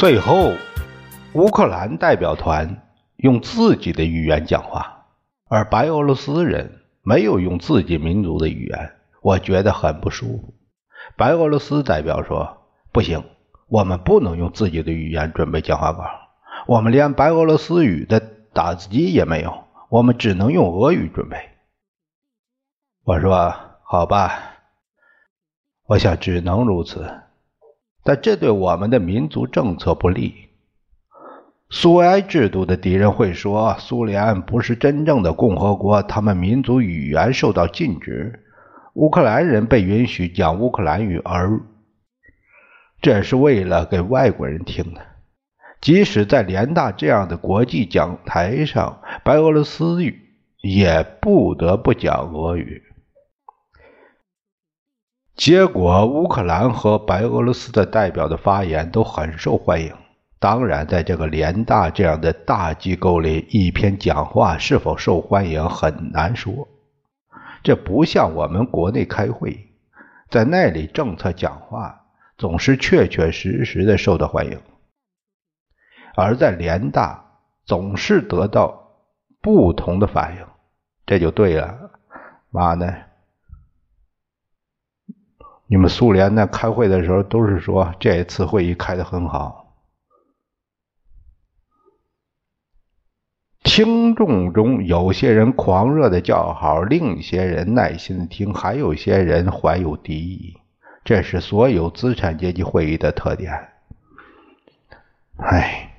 最后，乌克兰代表团用自己的语言讲话，而白俄罗斯人没有用自己民族的语言，我觉得很不舒服。白俄罗斯代表说：“不行，我们不能用自己的语言准备讲话稿，我们连白俄罗斯语的打字机也没有，我们只能用俄语准备。”我说：“好吧，我想只能如此。”但这对我们的民族政策不利。苏维埃制度的敌人会说，苏联不是真正的共和国，他们民族语言受到禁止，乌克兰人被允许讲乌克兰语，而这是为了给外国人听的。即使在联大这样的国际讲台上，白俄罗斯语也不得不讲俄语。结果，乌克兰和白俄罗斯的代表的发言都很受欢迎。当然，在这个联大这样的大机构里，一篇讲话是否受欢迎很难说。这不像我们国内开会，在那里政策讲话总是确确实实的受到欢迎，而在联大总是得到不同的反应，这就对了。妈呢？你们苏联呢？开会的时候都是说这一次会议开得很好。听众中有些人狂热的叫好，另一些人耐心的听，还有些人怀有敌意。这是所有资产阶级会议的特点。哎，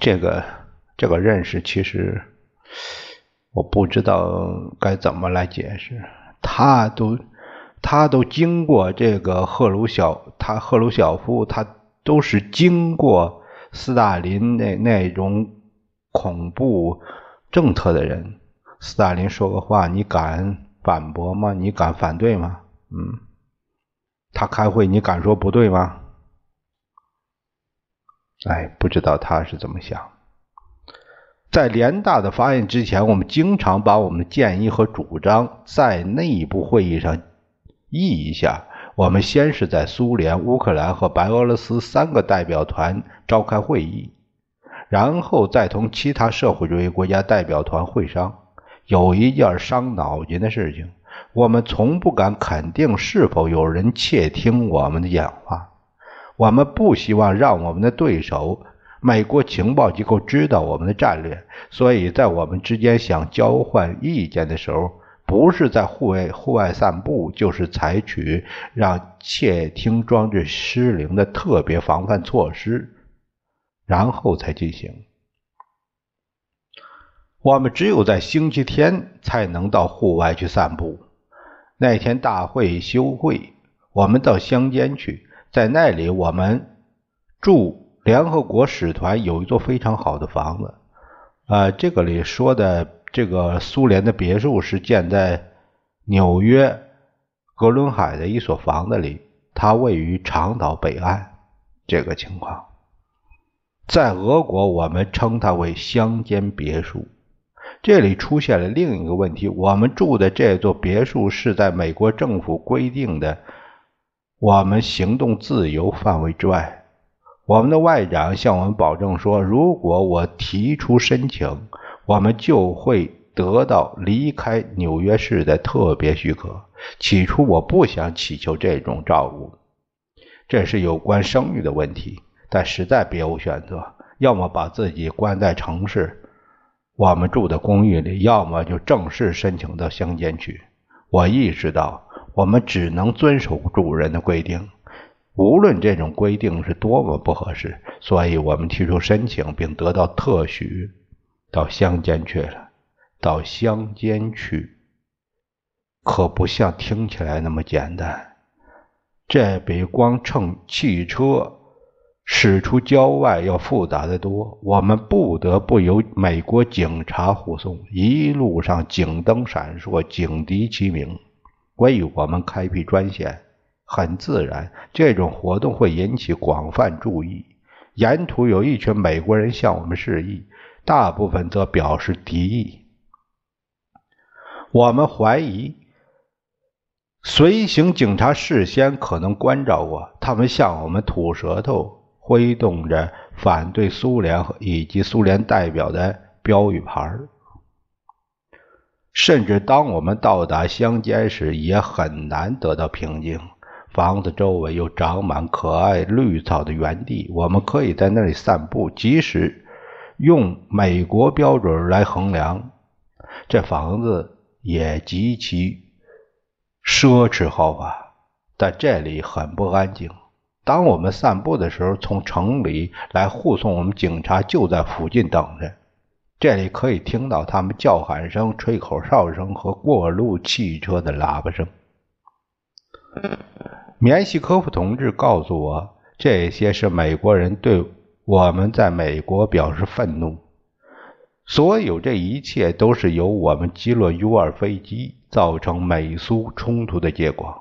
这个这个认识其实。我不知道该怎么来解释，他都他都经过这个赫鲁晓，他赫鲁晓夫，他都是经过斯大林那那种恐怖政策的人。斯大林说个话，你敢反驳吗？你敢反对吗？嗯，他开会，你敢说不对吗？哎，不知道他是怎么想。在联大的发言之前，我们经常把我们的建议和主张在内部会议上议一下。我们先是在苏联、乌克兰和白俄罗斯三个代表团召开会议，然后再同其他社会主义国家代表团会商。有一件伤脑筋的事情，我们从不敢肯定是否有人窃听我们的讲话。我们不希望让我们的对手。美国情报机构知道我们的战略，所以在我们之间想交换意见的时候，不是在户外户外散步，就是采取让窃听装置失灵的特别防范措施，然后才进行。我们只有在星期天才能到户外去散步。那天大会休会，我们到乡间去，在那里我们住。联合国使团有一座非常好的房子，啊，这个里说的这个苏联的别墅是建在纽约格伦海的一所房子里，它位于长岛北岸。这个情况，在俄国我们称它为乡间别墅。这里出现了另一个问题：我们住的这座别墅是在美国政府规定的我们行动自由范围之外。我们的外长向我们保证说，如果我提出申请，我们就会得到离开纽约市的特别许可。起初我不想祈求这种照顾，这是有关声誉的问题，但实在别无选择，要么把自己关在城市，我们住的公寓里，要么就正式申请到乡间去。我意识到，我们只能遵守主人的规定。无论这种规定是多么不合适，所以我们提出申请并得到特许，到乡间去了。到乡间去，可不像听起来那么简单。这比光乘汽车驶出郊外要复杂的多。我们不得不由美国警察护送，一路上警灯闪烁，警笛齐鸣，为我们开辟专线。很自然，这种活动会引起广泛注意。沿途有一群美国人向我们示意，大部分则表示敌意。我们怀疑。随行警察事先可能关照过，他们向我们吐舌头，挥动着反对苏联以及苏联代表的标语牌甚至当我们到达乡间时，也很难得到平静。房子周围有长满可爱绿草的园地，我们可以在那里散步。即使用美国标准来衡量，这房子也极其。奢侈豪华，但这里很不安静。当我们散步的时候，从城里来护送我们警察就在附近等着。这里可以听到他们叫喊声、吹口哨声和过路汽车的喇叭声。缅西科夫同志告诉我，这些是美国人对我们在美国表示愤怒。所有这一切都是由我们击落 U-2 飞机造成美苏冲突的结果。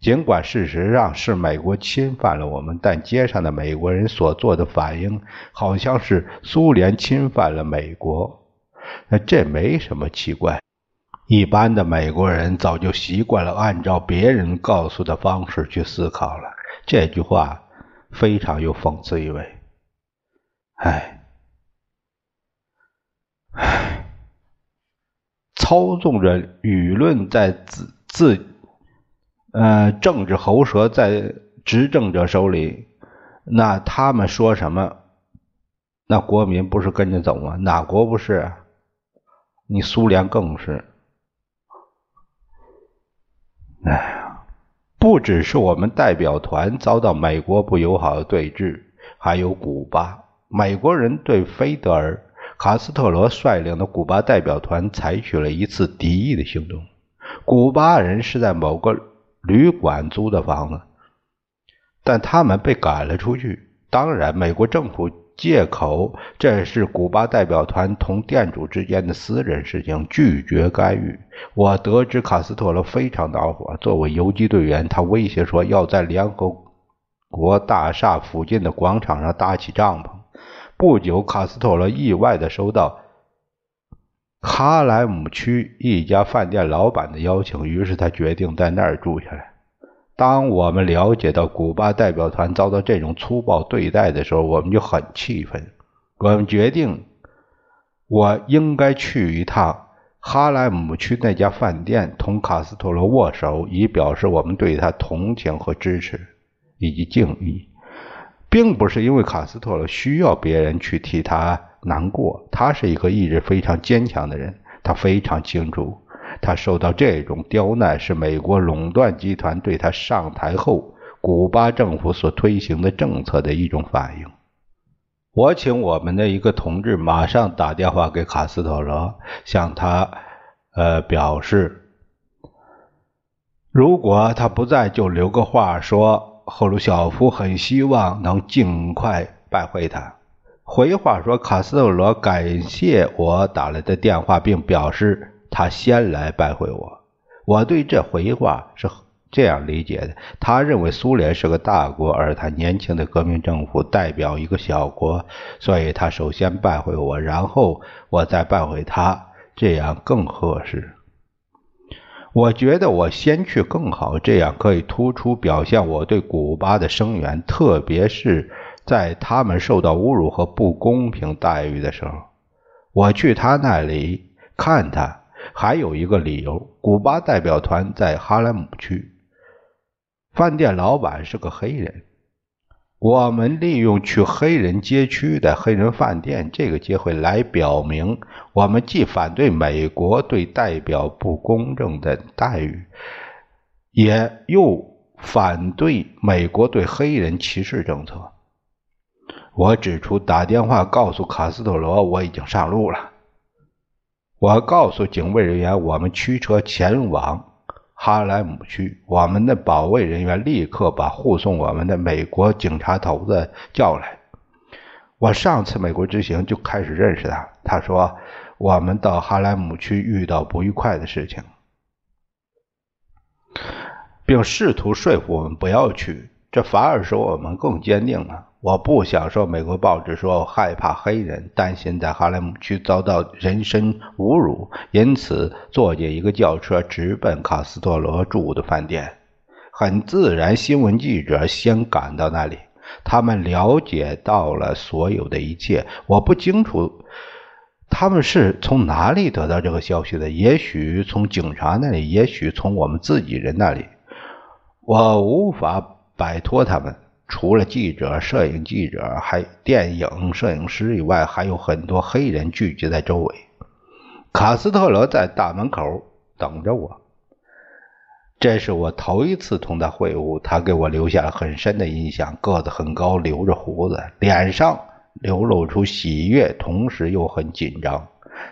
尽管事实上是美国侵犯了我们，但街上的美国人所做的反应好像是苏联侵犯了美国。那这没什么奇怪，一般的美国人早就习惯了按照别人告诉的方式去思考了。这句话非常有讽刺意味。唉。操纵着舆论在自自，呃，政治喉舌在执政者手里，那他们说什么，那国民不是跟着走吗？哪国不是？你苏联更是。哎呀，不只是我们代表团遭到美国不友好的对峙，还有古巴，美国人对菲德尔。卡斯特罗率领的古巴代表团采取了一次敌意的行动。古巴人是在某个旅馆租的房子，但他们被赶了出去。当然，美国政府借口这是古巴代表团同店主之间的私人事情，拒绝干预。我得知卡斯特罗非常恼火。作为游击队员，他威胁说要在联合国大厦附近的广场上搭起帐篷。不久，卡斯特罗意外地收到哈莱姆区一家饭店老板的邀请，于是他决定在那儿住下来。当我们了解到古巴代表团遭到这种粗暴对待的时候，我们就很气愤。我们决定，我应该去一趟哈莱姆区那家饭店，同卡斯特罗握手，以表示我们对他同情和支持以及敬意。并不是因为卡斯特罗需要别人去替他难过，他是一个意志非常坚强的人。他非常清楚，他受到这种刁难是美国垄断集团对他上台后古巴政府所推行的政策的一种反应。我请我们的一个同志马上打电话给卡斯特罗，向他呃表示，如果他不在，就留个话说。赫鲁晓夫很希望能尽快拜会他。回话说，卡斯特罗感谢我打来的电话，并表示他先来拜会我。我对这回话是这样理解的：他认为苏联是个大国，而他年轻的革命政府代表一个小国，所以他首先拜会我，然后我再拜会他，这样更合适。我觉得我先去更好，这样可以突出表现我对古巴的声援，特别是在他们受到侮辱和不公平待遇的时候。我去他那里看他，还有一个理由：古巴代表团在哈莱姆区，饭店老板是个黑人。我们利用去黑人街区的黑人饭店这个机会来表明，我们既反对美国对代表不公正的待遇，也又反对美国对黑人歧视政策。我指出，打电话告诉卡斯特罗我已经上路了。我告诉警卫人员，我们驱车前往哈莱姆区，我们的保卫人员立刻把护送我们的美国警察头子叫来。我上次美国之行就开始认识他。他说我们到哈莱姆区遇到不愉快的事情，并试图说服我们不要去，这反而使我们更坚定了。我不想说美国报纸说害怕黑人，担心在哈莱姆区遭到人身侮辱，因此坐进一个轿车直奔卡斯特罗住的饭店。很自然，新闻记者先赶到那里，他们了解到了所有的一切。我不清楚他们是从哪里得到这个消息的，也许从警察那里，也许从我们自己人那里。我无法摆脱他们。除了记者、摄影记者、还电影摄影师以外，还有很多黑人聚集在周围。卡斯特罗在大门口等着我。这是我头一次同他会晤，他给我留下了很深的印象。个子很高，留着胡子，脸上流露出喜悦，同时又很紧张。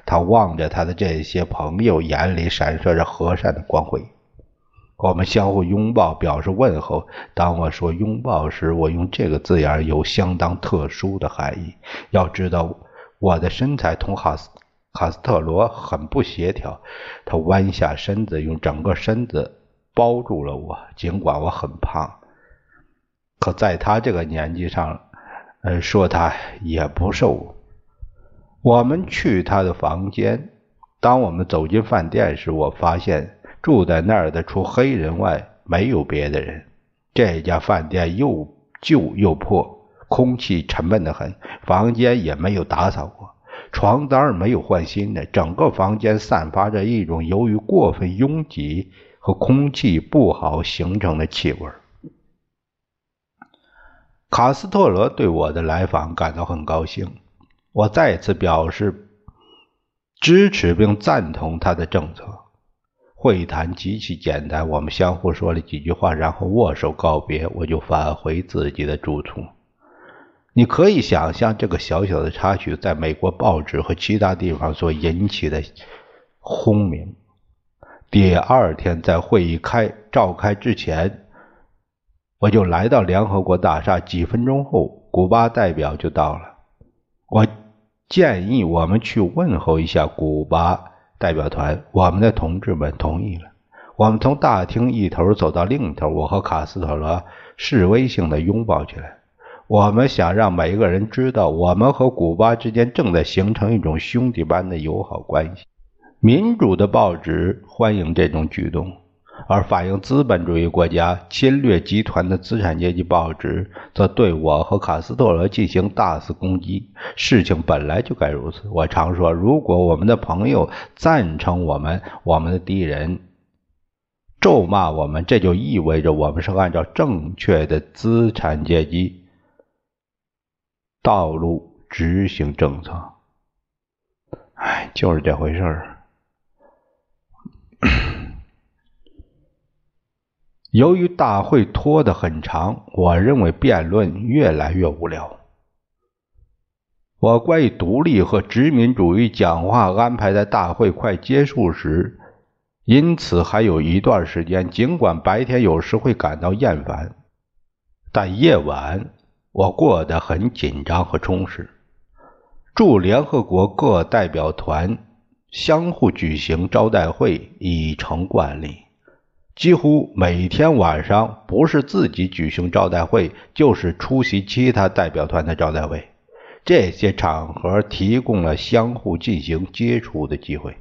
他望着他的这些朋友，眼里闪烁着和善的光辉。我们相互拥抱，表示问候。当我说拥抱时，我用这个字眼有相当特殊的含义。要知道，我的身材同哈斯卡斯特罗很不协调。他弯下身子，用整个身子包住了我。尽管我很胖，可在他这个年纪上，呃，说他也不瘦。我们去他的房间。当我们走进饭店时，我发现。住在那儿的除黑人外没有别的人。这家饭店又旧又破，空气沉闷得很，房间也没有打扫过，床单没有换新的，整个房间散发着一种由于过分拥挤和空气不好形成的气味。卡斯特罗对我的来访感到很高兴，我再次表示支持并赞同他的政策。会谈极其简单，我们相互说了几句话，然后握手告别，我就返回自己的住处。你可以想象这个小小的插曲在美国报纸和其他地方所引起的轰鸣。第二天在会议开召开之前，我就来到联合国大厦。几分钟后，古巴代表就到了。我建议我们去问候一下古巴。代表团，我们的同志们同意了。我们从大厅一头走到另一头，我和卡斯特罗示威性的拥抱起来。我们想让每一个人知道，我们和古巴之间正在形成一种兄弟般的友好关系。民主的报纸欢迎这种举动。而反映资本主义国家侵略集团的资产阶级报纸，则对我和卡斯特罗进行大肆攻击。事情本来就该如此。我常说，如果我们的朋友赞成我们，我们的敌人咒骂我们，这就意味着我们是按照正确的资产阶级道路执行政策。哎，就是这回事儿。由于大会拖得很长，我认为辩论越来越无聊。我关于独立和殖民主义讲话安排在大会快结束时，因此还有一段时间。尽管白天有时会感到厌烦，但夜晚我过得很紧张和充实。驻联合国各代表团相互举行招待会已成惯例。几乎每天晚上，不是自己举行招待会，就是出席其他代表团的招待会。这些场合提供了相互进行接触的机会。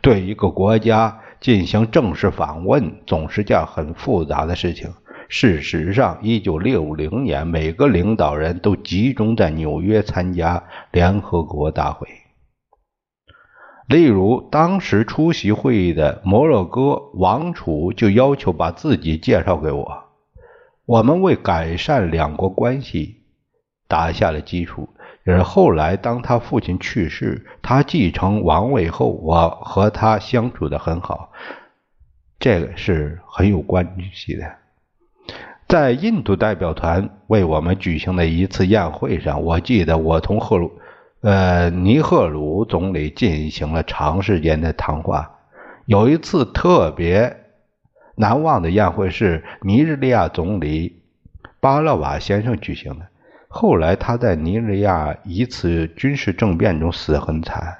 对一个国家进行正式访问，总是件很复杂的事情。事实上，1960年，每个领导人都集中在纽约参加联合国大会。例如，当时出席会议的摩洛哥王储就要求把自己介绍给我。我们为改善两国关系打下了基础。而后来，当他父亲去世，他继承王位后，我和他相处的很好，这个是很有关系的。在印度代表团为我们举行的一次宴会上，我记得我同赫鲁。呃，尼赫鲁总理进行了长时间的谈话。有一次特别难忘的宴会是尼日利亚总理巴勒瓦先生举行的。后来他在尼日利亚一次军事政变中死得很惨。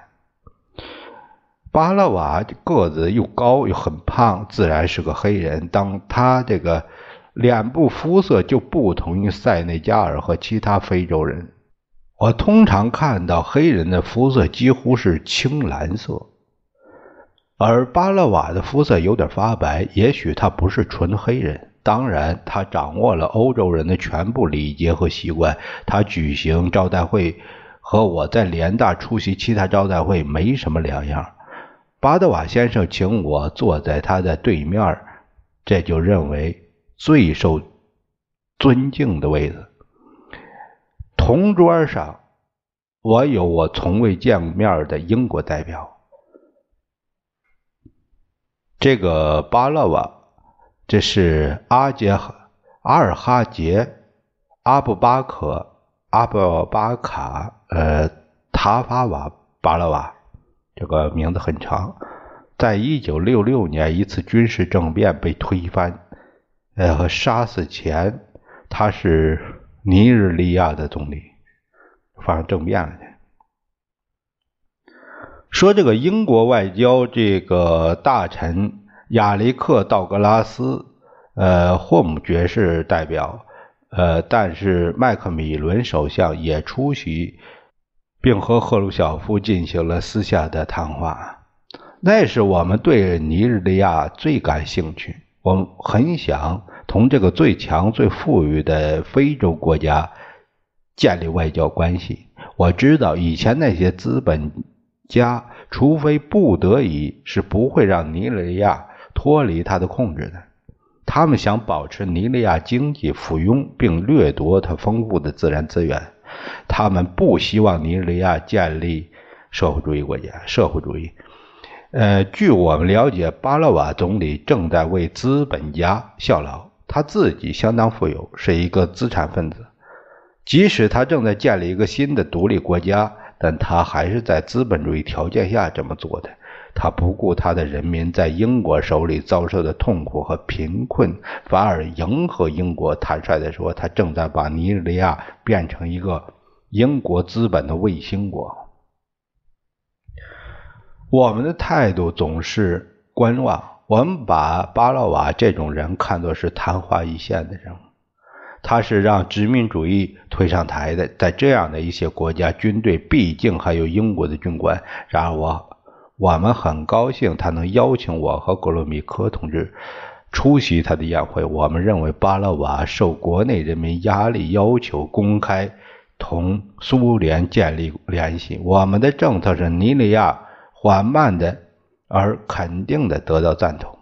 巴勒瓦个子又高又很胖，自然是个黑人。当他这个脸部肤色就不同于塞内加尔和其他非洲人。我通常看到黑人的肤色几乎是青蓝色。而巴勒瓦的肤色有点发白，也许他不是纯黑人。当然，他掌握了欧洲人的全部礼节和习惯。他举行招待会和我在联大出席其他招待会没什么两样。巴德瓦先生请我坐在他的对面，这就认为最受尊敬的位置。同桌上，我有我从未见过面的英国代表。这个巴勒瓦，这是阿杰阿尔哈杰阿布巴克阿布巴卡呃塔法瓦巴勒瓦，这个名字很长。在一九六六年一次军事政变被推翻呃和杀死前，他是尼日利亚的总理，发生政变了。说这个英国外交这个大臣亚历克道格拉斯，呃，霍姆爵士代表，呃，但是麦克米伦首相也出席，并和赫鲁晓夫进行了私下的谈话。那是我们对尼日利亚最感兴趣，我们很想同这个最强、最富裕的非洲国家建立外交关系。我知道以前那些资本。家，除非不得已，是不会让尼日利亚脱离他的控制的。他们想保持尼日利亚经济附庸，并掠夺它丰富的自然资源。他们不希望尼日利亚建立社会主义国家。社会主义，呃，据我们了解，巴勒瓦总理正在为资本家效劳。他自己相当富有，是一个资产分子。即使他正在建立一个新的独立国家。但他还是在资本主义条件下这么做的。他不顾他的人民在英国手里遭受的痛苦和贫困，反而迎合英国。坦率地说，他正在把尼日利亚变成一个英国资本的卫星国。我们的态度总是观望。我们把巴勒瓦这种人看作是昙花一现的人物。他是让殖民主义推上台的，在这样的一些国家，军队毕竟还有英国的军官。然而，我我们很高兴他能邀请我和格罗米科同志出席他的宴会。我们认为巴勒瓦受国内人民压力要求公开同苏联建立联系。我们的政策是尼利亚缓慢的而肯定的得到赞同。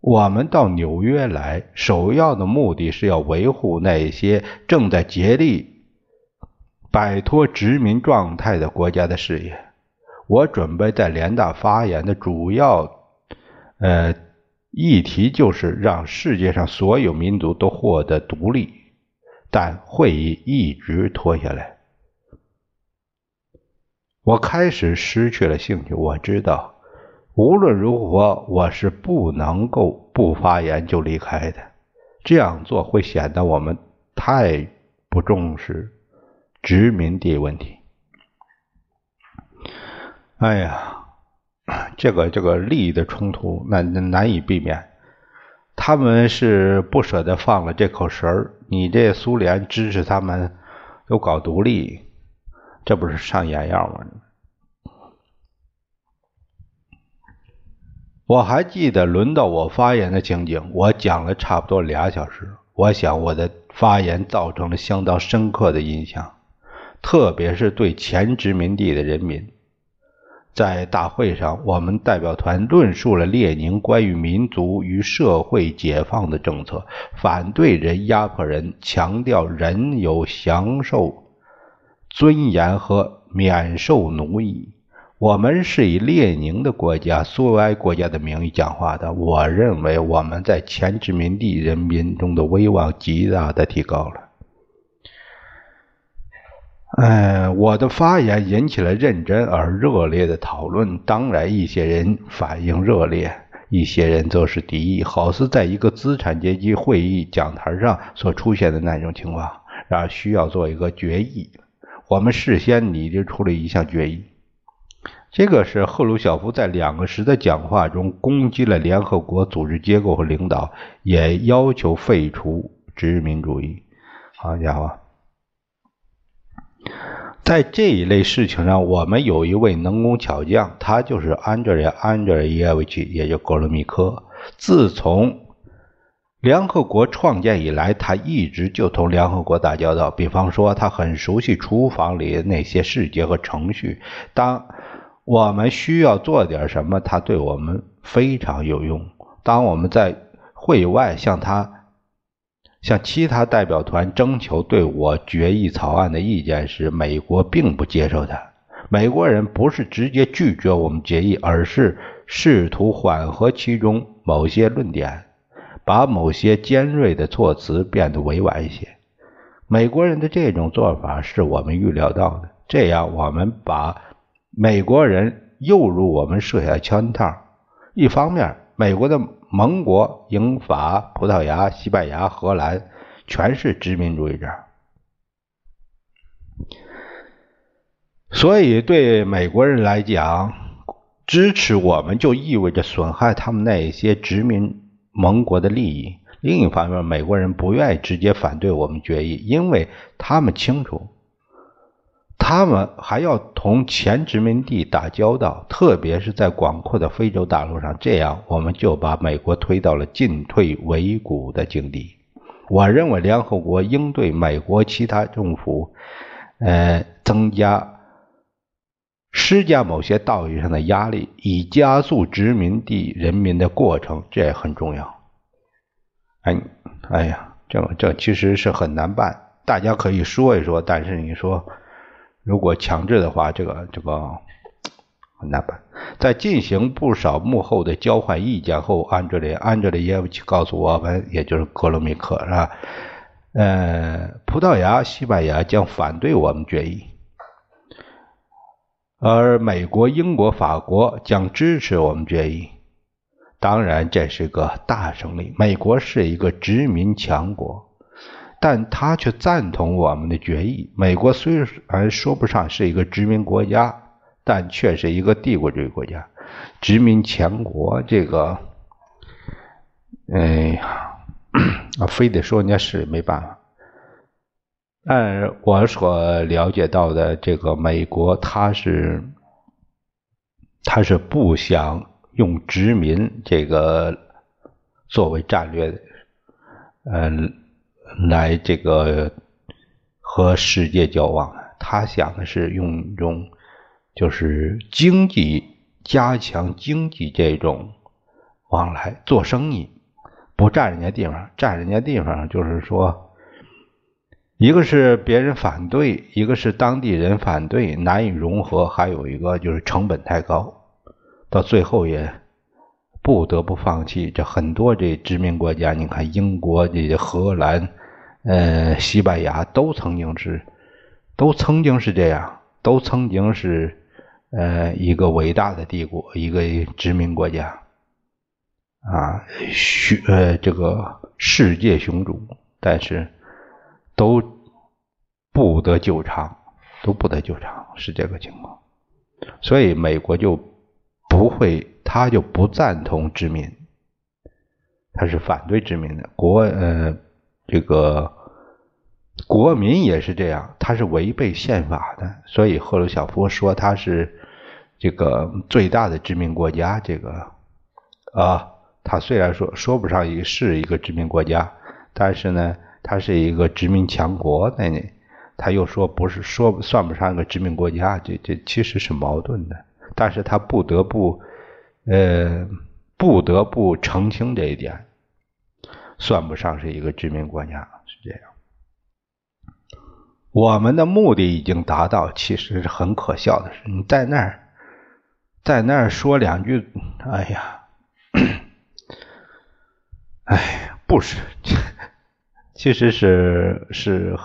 我们到纽约来，首要的目的是要维护那些正在竭力摆脱殖民状态的国家的事业。我准备在联大发言的主要呃议题就是让世界上所有民族都获得独立，但会议一直拖下来。我开始失去了兴趣。我知道。无论如何，我是不能够不发言就离开的。这样做会显得我们太不重视殖民地问题。哎呀，这个这个利益的冲突难难以避免。他们是不舍得放了这口食儿。你这苏联支持他们又搞独立，这不是上眼药吗？我还记得轮到我发言的情景，我讲了差不多俩小时。我想我的发言造成了相当深刻的印象，特别是对前殖民地的人民。在大会上，我们代表团论述了列宁关于民族与社会解放的政策，反对人压迫人，强调人有享受尊严和免受奴役。我们是以列宁的国家、苏维埃国家的名义讲话的。我认为我们在前殖民地人民中的威望极大的提高了。哎，我的发言引起了认真而热烈的讨论。当然，一些人反应热烈，一些人则是敌意，好似在一个资产阶级会议讲台上所出现的那种情况，然而需要做一个决议。我们事先拟定出了一项决议，这个是赫鲁晓夫在两个时的讲话中攻击了联合国组织结构和领导，也要求废除殖民主义。好家伙！在这一类事情上，我们有一位能工巧匠，他就是安德烈·安德烈耶维奇，也就格罗米科。自从联合国创建以来，他一直就同联合国打交道。比方说，他很熟悉厨房里那些细节和程序。当我们需要做点什么，他对我们非常有用。当我们在会外向他。向其他代表团征求对我决议草案的意见时，美国并不接受他。美国人不是直接拒绝我们决议，而是试图缓和其中某些论点，把某些尖锐的措辞变得委婉一些。美国人的这种做法是我们预料到的，这样我们把美国人诱入我们设下圈套。一方面，美国的。盟国英法葡萄牙西班牙荷兰全是殖民主义者，所以对美国人来讲，支持我们就意味着损害他们那些殖民盟国的利益。另一方面，美国人不愿意直接反对我们决议，因为他们清楚。他们还要同前殖民地打交道，特别是在广阔的非洲大陆上。这样，我们就把美国推到了进退维谷的境地。我认为，联合国应对美国其他政府，呃，增加、施加某些道义上的压力，以加速殖民地人民的过程，这也很重要。哎，哎呀，这这其实是很难办。大家可以说一说，但是你说。如果强制的话，这个这个很难办。在进行不少幕后的交换意见后，安德烈安德烈耶夫奇告诉我们，也就是格罗米克是吧？呃，葡萄牙、西班牙将反对我们决议，而美国、英国、法国将支持我们决议。当然，这是个大胜利。美国是一个殖民强国。但他却赞同我们的决议。美国虽然说不上是一个殖民国家，但却是一个帝国主义国家，殖民强国。这个，哎呀，非得说人家是没办法。按我所了解到的，这个美国他是他是不想用殖民这个作为战略的，嗯。来这个和世界交往，他想的是用一种就是经济加强经济这种往来做生意，不占人家地方，占人家地方就是说，一个是别人反对，一个是当地人反对，难以融合，还有一个就是成本太高，到最后也。不得不放弃这很多这殖民国家，你看英国、这荷兰、呃西班牙都曾经是，都曾经是这样，都曾经是呃一个伟大的帝国，一个殖民国家啊，雄呃这个世界雄主，但是都不得救场，都不得救场，是这个情况，所以美国就不会。他就不赞同殖民，他是反对殖民的。国呃，这个国民也是这样，他是违背宪法的。所以赫鲁晓夫说他是这个最大的殖民国家。这个啊，他虽然说说不上一是一个殖民国家，但是呢，他是一个殖民强国。那他又说不是说算不上一个殖民国家，这这其实是矛盾的。但是他不得不。呃，不得不澄清这一点，算不上是一个殖民国家，是这样。我们的目的已经达到，其实是很可笑的是，你在那儿，在那儿说两句，哎呀，哎，不是，其实是是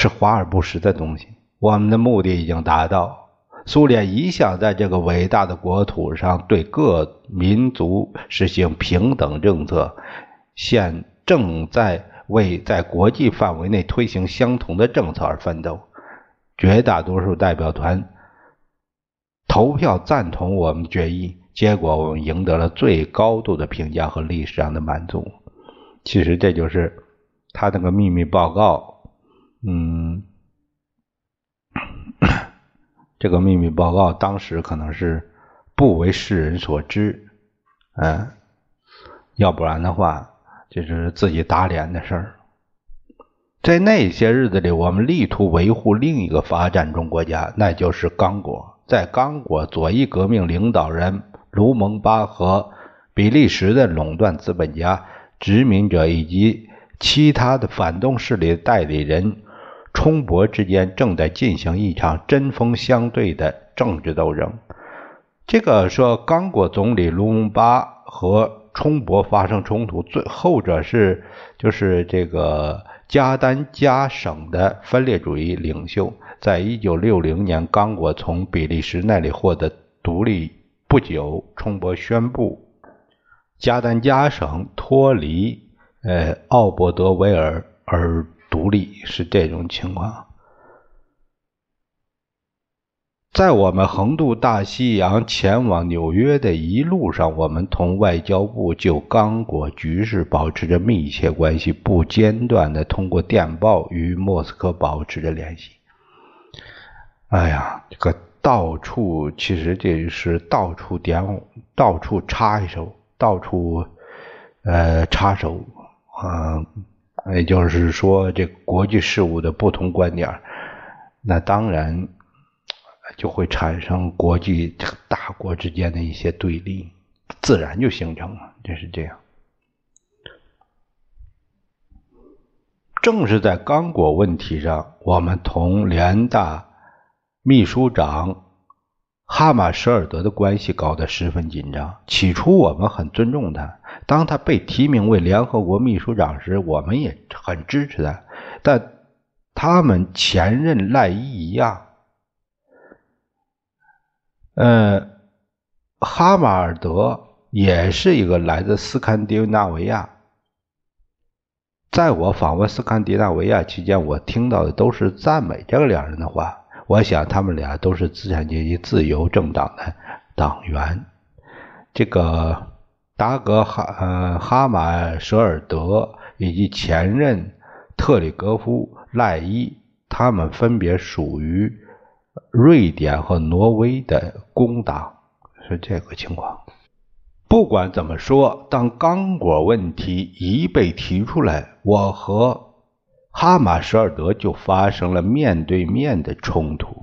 是华而不实的东西。我们的目的已经达到。苏联一向在这个伟大的国土上对各民族实行平等政策，现正在为在国际范围内推行相同的政策而奋斗。绝大多数代表团投票赞同我们决议，结果我们赢得了最高度的评价和历史上的满足。其实这就是他那个秘密报告，嗯。这个秘密报告当时可能是不为世人所知，嗯，要不然的话就是自己打脸的事儿。在那些日子里，我们力图维护另一个发展中国家，那就是刚果。在刚果，左翼革命领导人卢蒙巴和比利时的垄断资本家、殖民者以及其他的反动势力代理人。冲伯之间正在进行一场针锋相对的政治斗争。这个说，刚果总理卢蒙巴和冲伯发生冲突，最后者是就是这个加丹加省的分裂主义领袖。在一九六零年，刚果从比利时那里获得独立不久，冲伯宣布加丹加省脱离呃奥伯德维尔而。独立是这种情况。在我们横渡大西洋前往纽约的一路上，我们同外交部就刚果局势保持着密切关系，不间断的通过电报与莫斯科保持着联系。哎呀，这个到处其实这是到处点，到处插一手，到处呃插手，嗯。也就是说，这国际事务的不同观点，那当然就会产生国际大国之间的一些对立，自然就形成了，就是这样。正是在刚果问题上，我们同联大秘书长。哈马舍尔德的关系搞得十分紧张。起初我们很尊重他，当他被提名为联合国秘书长时，我们也很支持他。但他们前任赖伊一样，呃，哈马尔德也是一个来自斯堪的纳维亚。在我访问斯堪的纳维亚期间，我听到的都是赞美这个两人的话。我想他们俩都是资产阶级自由政党的党员。这个达格哈呃哈马舍尔德以及前任特里格夫赖伊，他们分别属于瑞典和挪威的工党，是这个情况。不管怎么说，当刚果问题一被提出来，我和。哈马舍尔德就发生了面对面的冲突。